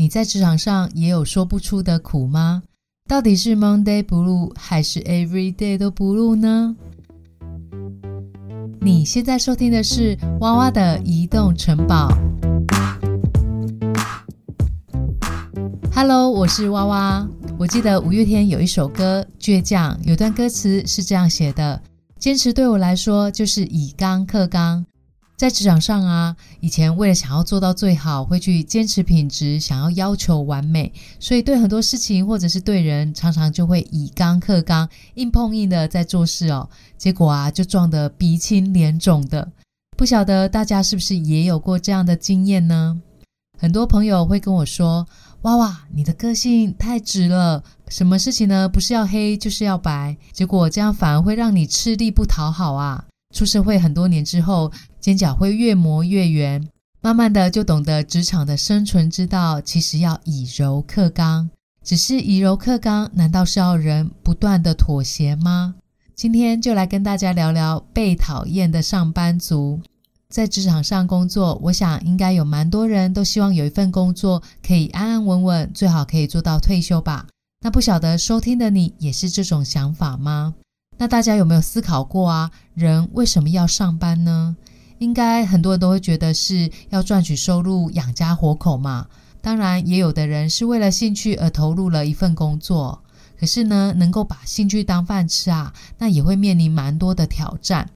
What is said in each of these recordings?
你在职场上也有说不出的苦吗？到底是 Monday Blue 还是 Every Day 都 Blue 呢？你现在收听的是娃娃的移动城堡。Hello，我是娃娃。我记得五月天有一首歌《倔强》，有段歌词是这样写的：坚持对我来说就是以刚克刚。在职场上啊，以前为了想要做到最好，会去坚持品质，想要要求完美，所以对很多事情或者是对人，常常就会以刚克刚，硬碰硬的在做事哦。结果啊，就撞得鼻青脸肿的。不晓得大家是不是也有过这样的经验呢？很多朋友会跟我说：“哇哇，你的个性太直了，什么事情呢？不是要黑就是要白，结果这样反而会让你吃力不讨好啊。”出社会很多年之后，尖角会越磨越圆，慢慢的就懂得职场的生存之道，其实要以柔克刚。只是以柔克刚，难道是要人不断的妥协吗？今天就来跟大家聊聊被讨厌的上班族。在职场上工作，我想应该有蛮多人都希望有一份工作可以安安稳稳，最好可以做到退休吧。那不晓得收听的你也是这种想法吗？那大家有没有思考过啊？人为什么要上班呢？应该很多人都会觉得是要赚取收入养家活口嘛。当然，也有的人是为了兴趣而投入了一份工作。可是呢，能够把兴趣当饭吃啊，那也会面临蛮多的挑战。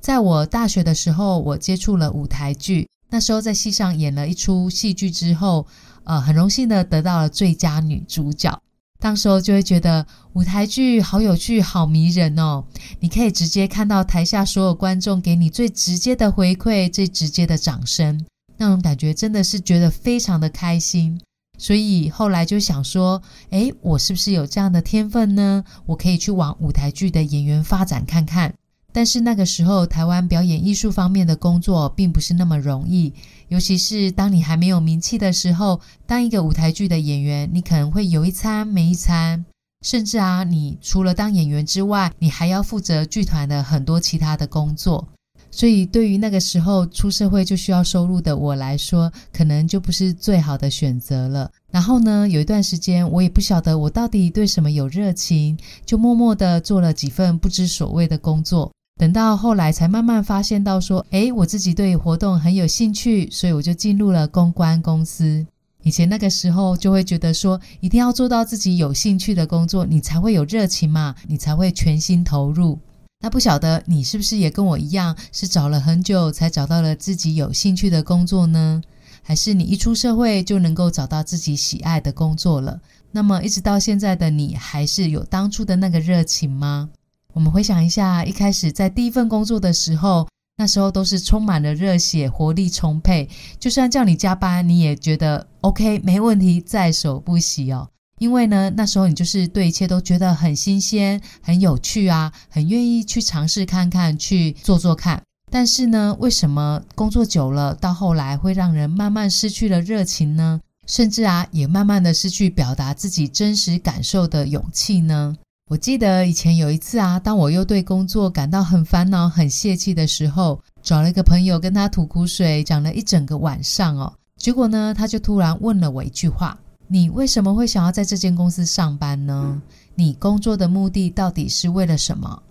在我大学的时候，我接触了舞台剧，那时候在戏上演了一出戏剧之后，呃，很荣幸的得到了最佳女主角。当时候就会觉得舞台剧好有趣、好迷人哦！你可以直接看到台下所有观众给你最直接的回馈、最直接的掌声，那种感觉真的是觉得非常的开心。所以后来就想说，诶，我是不是有这样的天分呢？我可以去往舞台剧的演员发展看看。但是那个时候，台湾表演艺术方面的工作并不是那么容易，尤其是当你还没有名气的时候，当一个舞台剧的演员，你可能会有一餐没一餐，甚至啊，你除了当演员之外，你还要负责剧团的很多其他的工作。所以，对于那个时候出社会就需要收入的我来说，可能就不是最好的选择了。然后呢，有一段时间，我也不晓得我到底对什么有热情，就默默的做了几份不知所谓的工作。等到后来才慢慢发现到说，诶，我自己对活动很有兴趣，所以我就进入了公关公司。以前那个时候就会觉得说，一定要做到自己有兴趣的工作，你才会有热情嘛，你才会全心投入。那不晓得你是不是也跟我一样，是找了很久才找到了自己有兴趣的工作呢？还是你一出社会就能够找到自己喜爱的工作了？那么一直到现在的你，还是有当初的那个热情吗？我们回想一下，一开始在第一份工作的时候，那时候都是充满了热血，活力充沛。就算叫你加班，你也觉得 OK，没问题，在所不惜哦。因为呢，那时候你就是对一切都觉得很新鲜、很有趣啊，很愿意去尝试看看，去做做看。但是呢，为什么工作久了，到后来会让人慢慢失去了热情呢？甚至啊，也慢慢的失去表达自己真实感受的勇气呢？我记得以前有一次啊，当我又对工作感到很烦恼、很泄气的时候，找了一个朋友跟他吐苦水，讲了一整个晚上哦。结果呢，他就突然问了我一句话：“你为什么会想要在这间公司上班呢？你工作的目的到底是为了什么？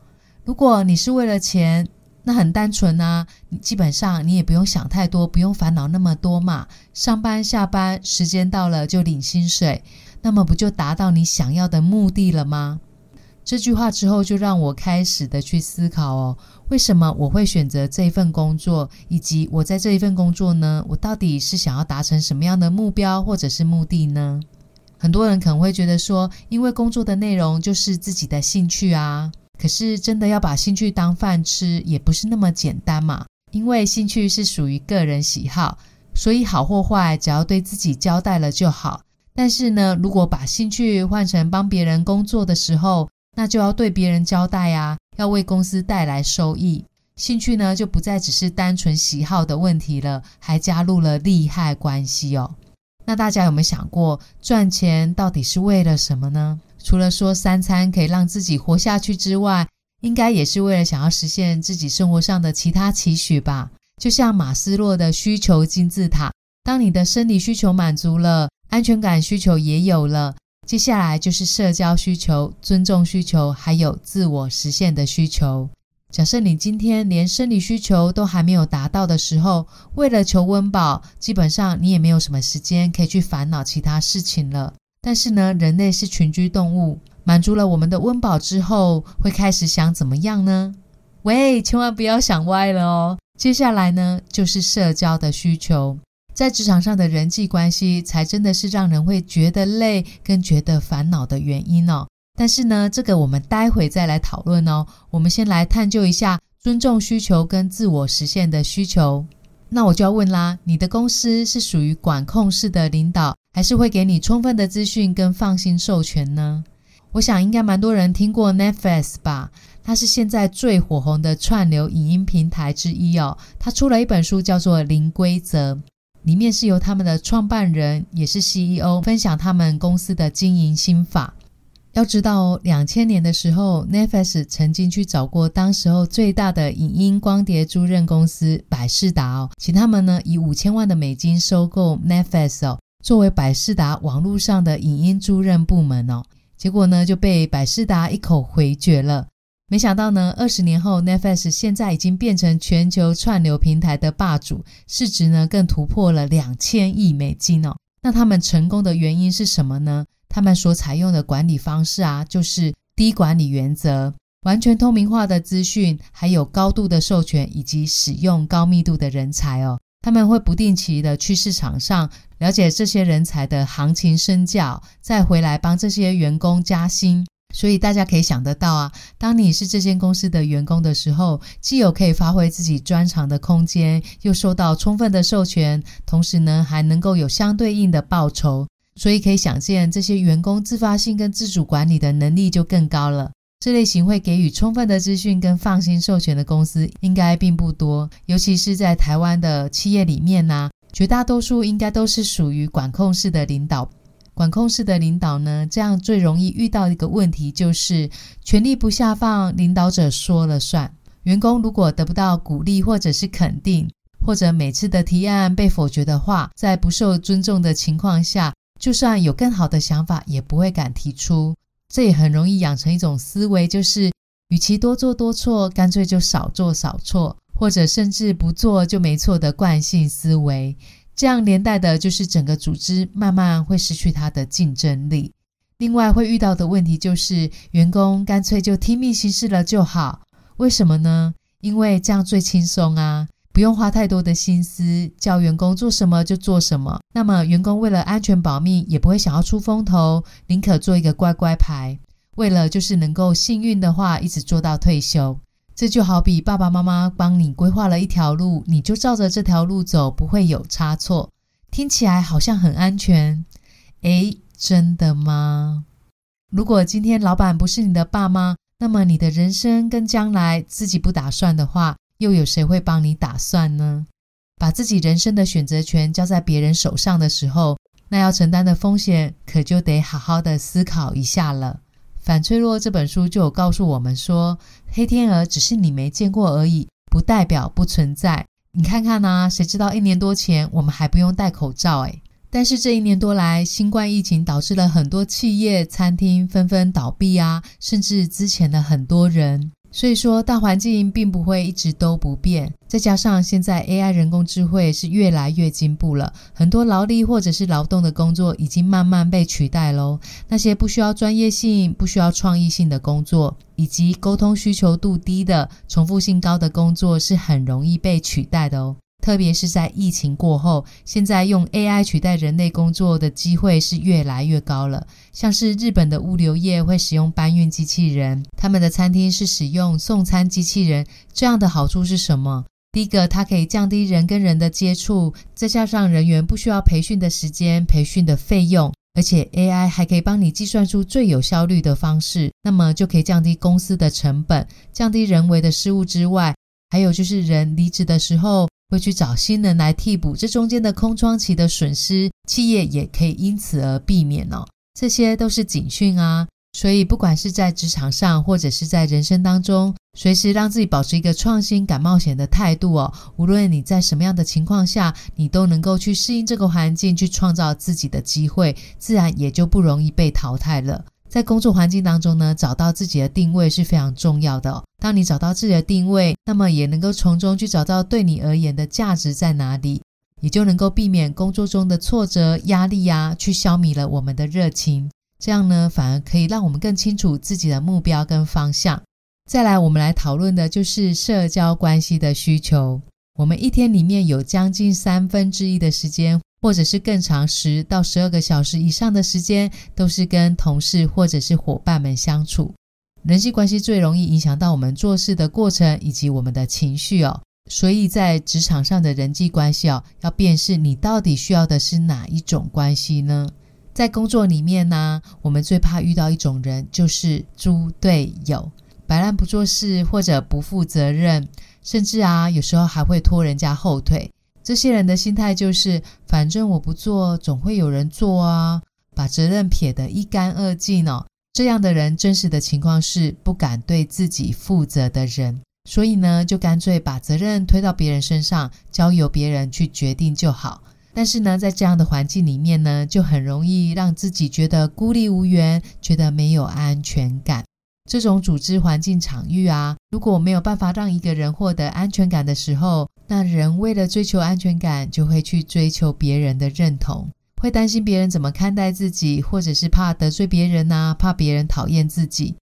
如果你是为了钱，那很单纯啊，基本上你也不用想太多，不用烦恼那么多嘛。上班下班时间到了就领薪水，那么不就达到你想要的目的了吗？”这句话之后，就让我开始的去思考哦，为什么我会选择这一份工作，以及我在这一份工作呢？我到底是想要达成什么样的目标或者是目的呢？很多人可能会觉得说，因为工作的内容就是自己的兴趣啊，可是真的要把兴趣当饭吃，也不是那么简单嘛。因为兴趣是属于个人喜好，所以好或坏，只要对自己交代了就好。但是呢，如果把兴趣换成帮别人工作的时候，那就要对别人交代啊，要为公司带来收益。兴趣呢，就不再只是单纯喜好的问题了，还加入了利害关系哦。那大家有没有想过，赚钱到底是为了什么呢？除了说三餐可以让自己活下去之外，应该也是为了想要实现自己生活上的其他期许吧。就像马斯洛的需求金字塔，当你的生理需求满足了。安全感需求也有了，接下来就是社交需求、尊重需求，还有自我实现的需求。假设你今天连生理需求都还没有达到的时候，为了求温饱，基本上你也没有什么时间可以去烦恼其他事情了。但是呢，人类是群居动物，满足了我们的温饱之后，会开始想怎么样呢？喂，千万不要想歪了哦。接下来呢，就是社交的需求，在职场上的人际关系，才真的是让人会觉得累跟觉得烦恼的原因哦。但是呢，这个我们待会再来讨论哦。我们先来探究一下尊重需求跟自我实现的需求。那我就要问啦，你的公司是属于管控式的领导，还是会给你充分的资讯跟放心授权呢？我想应该蛮多人听过 Netflix 吧？它是现在最火红的串流影音平台之一哦。它出了一本书叫做《零规则》，里面是由他们的创办人也是 CEO 分享他们公司的经营心法。要知道哦，两千年的时候，Netflix 曾经去找过当时候最大的影音光碟租赁公司百事达哦，请他们呢以五千万的美金收购 Netflix 哦，作为百事达网络上的影音租赁部门哦。结果呢就被百事达一口回绝了。没想到呢，二十年后，Netflix 现在已经变成全球串流平台的霸主，市值呢更突破了两千亿美金哦。那他们成功的原因是什么呢？他们所采用的管理方式啊，就是低管理原则、完全透明化的资讯，还有高度的授权以及使用高密度的人才哦。他们会不定期的去市场上了解这些人才的行情身价，再回来帮这些员工加薪。所以大家可以想得到啊，当你是这间公司的员工的时候，既有可以发挥自己专长的空间，又受到充分的授权，同时呢还能够有相对应的报酬。所以可以想见，这些员工自发性跟自主管理的能力就更高了。这类型会给予充分的资讯跟放心授权的公司，应该并不多。尤其是在台湾的企业里面呢，绝大多数应该都是属于管控式的领导。管控式的领导呢，这样最容易遇到一个问题，就是权力不下放，领导者说了算。员工如果得不到鼓励或者是肯定，或者每次的提案被否决的话，在不受尊重的情况下。就算有更好的想法，也不会敢提出。这也很容易养成一种思维，就是与其多做多错，干脆就少做少错，或者甚至不做就没错的惯性思维。这样连带的就是整个组织慢慢会失去它的竞争力。另外会遇到的问题就是，员工干脆就听命行事了就好。为什么呢？因为这样最轻松啊。不用花太多的心思，叫员工做什么就做什么。那么员工为了安全保命，也不会想要出风头，宁可做一个乖乖牌。为了就是能够幸运的话，一直做到退休。这就好比爸爸妈妈帮你规划了一条路，你就照着这条路走，不会有差错。听起来好像很安全，诶，真的吗？如果今天老板不是你的爸妈，那么你的人生跟将来自己不打算的话。又有谁会帮你打算呢？把自己人生的选择权交在别人手上的时候，那要承担的风险可就得好好的思考一下了。反脆弱这本书就有告诉我们说，黑天鹅只是你没见过而已，不代表不存在。你看看呐，谁知道一年多前我们还不用戴口罩诶。但是这一年多来，新冠疫情导致了很多企业、餐厅纷纷倒闭啊，甚至之前的很多人。所以说，大环境并不会一直都不变。再加上现在 AI 人工智慧是越来越进步了，很多劳力或者是劳动的工作已经慢慢被取代喽。那些不需要专业性、不需要创意性的工作，以及沟通需求度低的、重复性高的工作，是很容易被取代的哦。特别是在疫情过后，现在用 AI 取代人类工作的机会是越来越高了。像是日本的物流业会使用搬运机器人，他们的餐厅是使用送餐机器人。这样的好处是什么？第一个，它可以降低人跟人的接触，再加上人员不需要培训的时间、培训的费用，而且 AI 还可以帮你计算出最有效率的方式，那么就可以降低公司的成本，降低人为的失误之外，还有就是人离职的时候。会去找新人来替补这中间的空窗期的损失，企业也可以因此而避免哦。这些都是警讯啊，所以不管是在职场上或者是在人生当中，随时让自己保持一个创新、敢冒险的态度哦。无论你在什么样的情况下，你都能够去适应这个环境，去创造自己的机会，自然也就不容易被淘汰了。在工作环境当中呢，找到自己的定位是非常重要的。当你找到自己的定位，那么也能够从中去找到对你而言的价值在哪里，也就能够避免工作中的挫折、压力呀，去消弭了我们的热情。这样呢，反而可以让我们更清楚自己的目标跟方向。再来，我们来讨论的就是社交关系的需求。我们一天里面有将近三分之一的时间，或者是更长十到十二个小时以上的时间，都是跟同事或者是伙伴们相处。人际关系最容易影响到我们做事的过程以及我们的情绪哦。所以在职场上的人际关系哦，要辨识你到底需要的是哪一种关系呢？在工作里面呢，我们最怕遇到一种人，就是猪队友。摆烂不做事，或者不负责任，甚至啊，有时候还会拖人家后腿。这些人的心态就是，反正我不做，总会有人做啊，把责任撇得一干二净哦。这样的人，真实的情况是不敢对自己负责的人，所以呢，就干脆把责任推到别人身上，交由别人去决定就好。但是呢，在这样的环境里面呢，就很容易让自己觉得孤立无援，觉得没有安全感。这种组织环境场域啊，如果没有办法让一个人获得安全感的时候，那人为了追求安全感，就会去追求别人的认同，会担心别人怎么看待自己，或者是怕得罪别人呐，怕别人讨厌自己，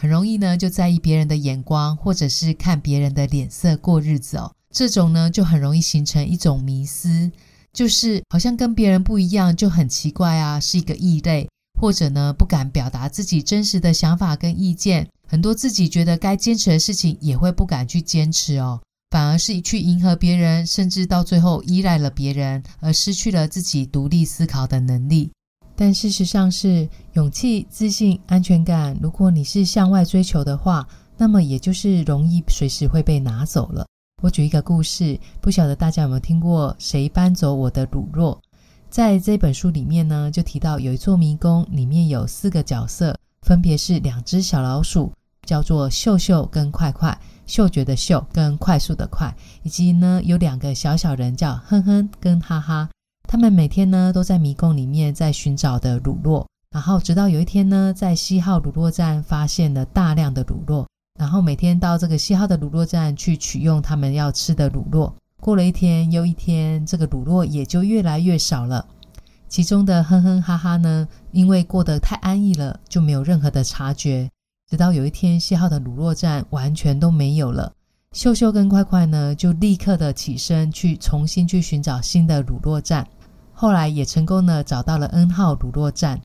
很容易呢就在意别人的眼光，或者是看别人的脸色过日子哦。这种呢就很容易形成一种迷思，就是好像跟别人不一样，就很奇怪啊，是一个异类。或者呢，不敢表达自己真实的想法跟意见，很多自己觉得该坚持的事情也会不敢去坚持哦，反而是去迎合别人，甚至到最后依赖了别人，而失去了自己独立思考的能力。但事实上是勇气、自信、安全感，如果你是向外追求的话，那么也就是容易随时会被拿走了。我举一个故事，不晓得大家有没有听过？谁搬走我的乳酪？在这本书里面呢，就提到有一座迷宫，里面有四个角色，分别是两只小老鼠，叫做秀秀跟快快，嗅觉的嗅跟快速的快，以及呢有两个小小人叫哼哼跟哈哈。他们每天呢都在迷宫里面在寻找的乳酪，然后直到有一天呢，在西号乳酪站发现了大量的乳酪，然后每天到这个西号的乳酪站去取用他们要吃的乳酪。过了一天又一天，这个乳酪也就越来越少了。其中的哼哼哈哈呢，因为过得太安逸了，就没有任何的察觉。直到有一天，谢号的乳酪站完全都没有了，秀秀跟快快呢，就立刻的起身去重新去寻找新的乳酪站。后来也成功的找到了 N 号乳酪站，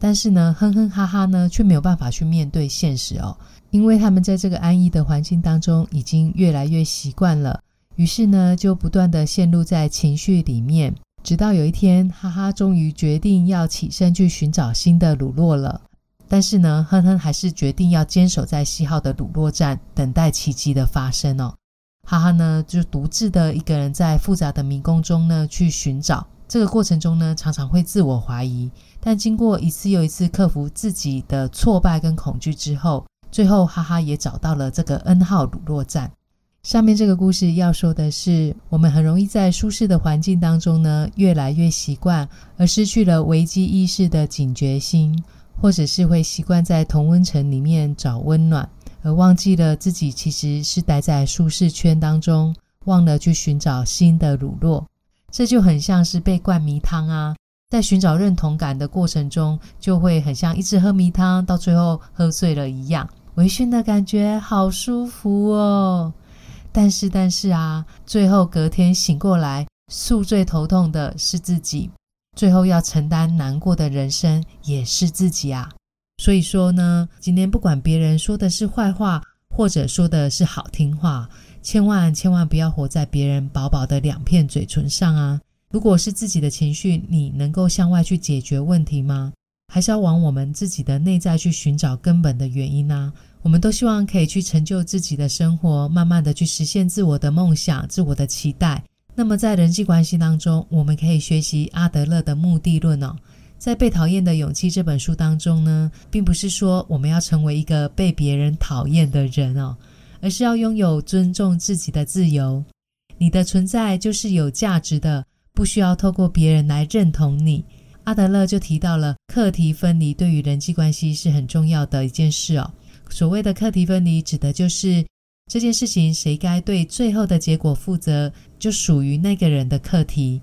但是呢，哼哼哈哈呢，却没有办法去面对现实哦，因为他们在这个安逸的环境当中，已经越来越习惯了。于是呢，就不断的陷入在情绪里面，直到有一天，哈哈终于决定要起身去寻找新的乳酪了。但是呢，哼哼还是决定要坚守在西号的乳酪站，等待奇迹的发生哦。哈哈呢，就独自的一个人在复杂的迷宫中呢去寻找。这个过程中呢，常常会自我怀疑，但经过一次又一次克服自己的挫败跟恐惧之后，最后哈哈也找到了这个 N 号乳酪站。下面这个故事要说的是，我们很容易在舒适的环境当中呢，越来越习惯，而失去了危机意识的警觉心，或者是会习惯在同温层里面找温暖，而忘记了自己其实是待在舒适圈当中，忘了去寻找新的乳酪。这就很像是被灌迷汤啊，在寻找认同感的过程中，就会很像一直喝迷汤，到最后喝醉了一样，微醺的感觉好舒服哦。但是，但是啊，最后隔天醒过来，宿醉头痛的是自己，最后要承担难过的人生也是自己啊。所以说呢，今天不管别人说的是坏话，或者说的是好听话，千万千万不要活在别人薄薄的两片嘴唇上啊。如果是自己的情绪，你能够向外去解决问题吗？还是要往我们自己的内在去寻找根本的原因呢？我们都希望可以去成就自己的生活，慢慢的去实现自我的梦想、自我的期待。那么在人际关系当中，我们可以学习阿德勒的目的论哦。在《被讨厌的勇气》这本书当中呢，并不是说我们要成为一个被别人讨厌的人哦，而是要拥有尊重自己的自由。你的存在就是有价值的，不需要透过别人来认同你。阿德勒就提到了课题分离对于人际关系是很重要的一件事哦。所谓的课题分离，指的就是这件事情谁该对最后的结果负责，就属于那个人的课题。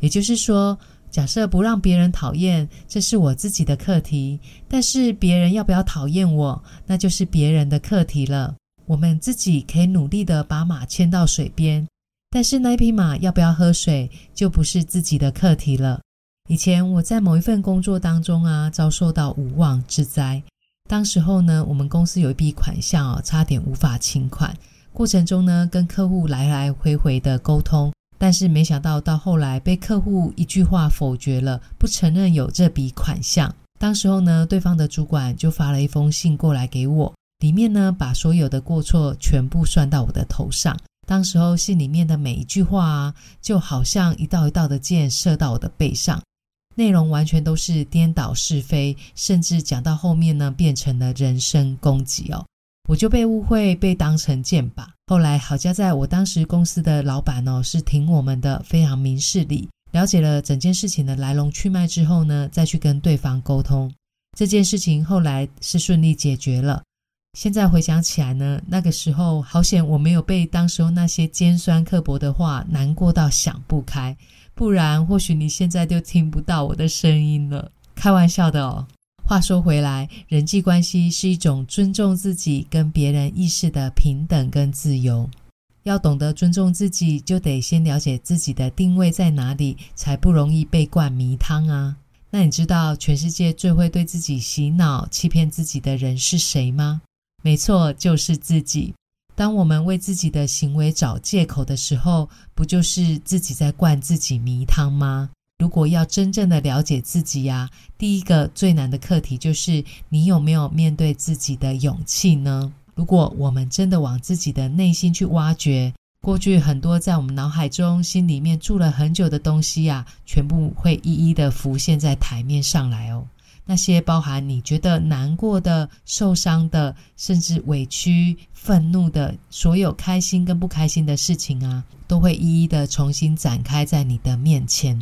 也就是说，假设不让别人讨厌，这是我自己的课题；但是别人要不要讨厌我，那就是别人的课题了。我们自己可以努力的把马牵到水边。但是那匹马要不要喝水，就不是自己的课题了。以前我在某一份工作当中啊，遭受到无妄之灾。当时候呢，我们公司有一笔款项哦，差点无法清款。过程中呢，跟客户来来回回的沟通，但是没想到到后来被客户一句话否决了，不承认有这笔款项。当时候呢，对方的主管就发了一封信过来给我，里面呢把所有的过错全部算到我的头上。当时候信里面的每一句话啊，就好像一道一道的箭射到我的背上，内容完全都是颠倒是非，甚至讲到后面呢，变成了人身攻击哦。我就被误会，被当成箭靶。后来好家在我当时公司的老板哦，是挺我们的，非常明事理。了解了整件事情的来龙去脉之后呢，再去跟对方沟通，这件事情后来是顺利解决了。现在回想起来呢，那个时候好险我没有被当时候那些尖酸刻薄的话难过到想不开，不然或许你现在就听不到我的声音了。开玩笑的哦。话说回来，人际关系是一种尊重自己跟别人意识的平等跟自由。要懂得尊重自己，就得先了解自己的定位在哪里，才不容易被灌迷汤啊。那你知道全世界最会对自己洗脑、欺骗自己的人是谁吗？没错，就是自己。当我们为自己的行为找借口的时候，不就是自己在灌自己迷汤吗？如果要真正的了解自己呀，第一个最难的课题就是你有没有面对自己的勇气呢？如果我们真的往自己的内心去挖掘，过去很多在我们脑海中、心里面住了很久的东西呀，全部会一一的浮现在台面上来哦。那些包含你觉得难过的、受伤的，甚至委屈、愤怒的，所有开心跟不开心的事情啊，都会一一的重新展开在你的面前。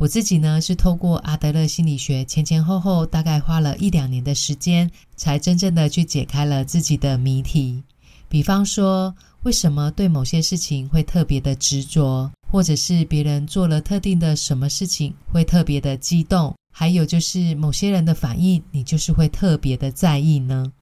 我自己呢，是透过阿德勒心理学，前前后后大概花了一两年的时间，才真正的去解开了自己的谜题。比方说，为什么对某些事情会特别的执着，或者是别人做了特定的什么事情会特别的激动？还有就是某些人的反应，你就是会特别的在意呢。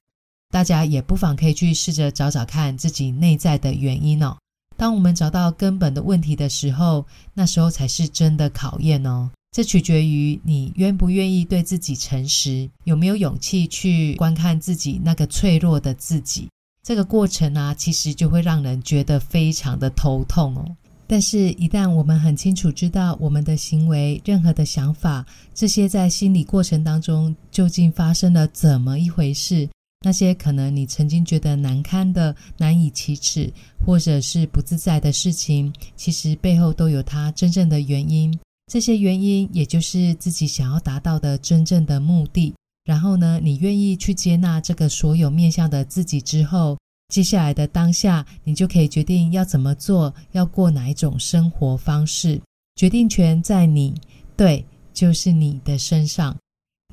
大家也不妨可以去试着找找看自己内在的原因哦。当我们找到根本的问题的时候，那时候才是真的考验哦。这取决于你愿不愿意对自己诚实，有没有勇气去观看自己那个脆弱的自己。这个过程啊，其实就会让人觉得非常的头痛哦。但是，一旦我们很清楚知道我们的行为、任何的想法，这些在心理过程当中究竟发生了怎么一回事，那些可能你曾经觉得难堪的、难以启齿，或者是不自在的事情，其实背后都有它真正的原因。这些原因，也就是自己想要达到的真正的目的。然后呢，你愿意去接纳这个所有面向的自己之后。接下来的当下，你就可以决定要怎么做，要过哪一种生活方式。决定权在你，对，就是你的身上。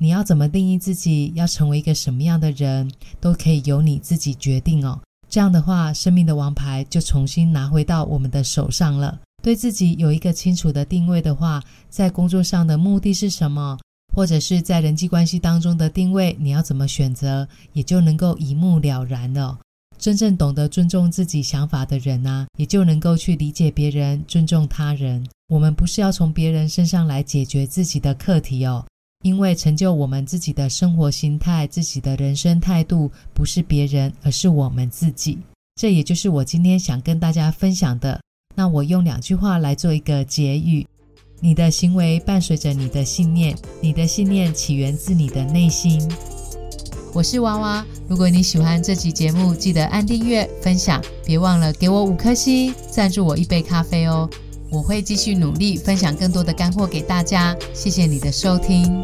你要怎么定义自己，要成为一个什么样的人，都可以由你自己决定哦。这样的话，生命的王牌就重新拿回到我们的手上了。对自己有一个清楚的定位的话，在工作上的目的是什么，或者是在人际关系当中的定位，你要怎么选择，也就能够一目了然了。真正懂得尊重自己想法的人啊，也就能够去理解别人，尊重他人。我们不是要从别人身上来解决自己的课题哦，因为成就我们自己的生活心态、自己的人生态度，不是别人，而是我们自己。这也就是我今天想跟大家分享的。那我用两句话来做一个结语：你的行为伴随着你的信念，你的信念起源自你的内心。我是娃娃，如果你喜欢这集节目，记得按订阅、分享，别忘了给我五颗星，赞助我一杯咖啡哦。我会继续努力，分享更多的干货给大家。谢谢你的收听。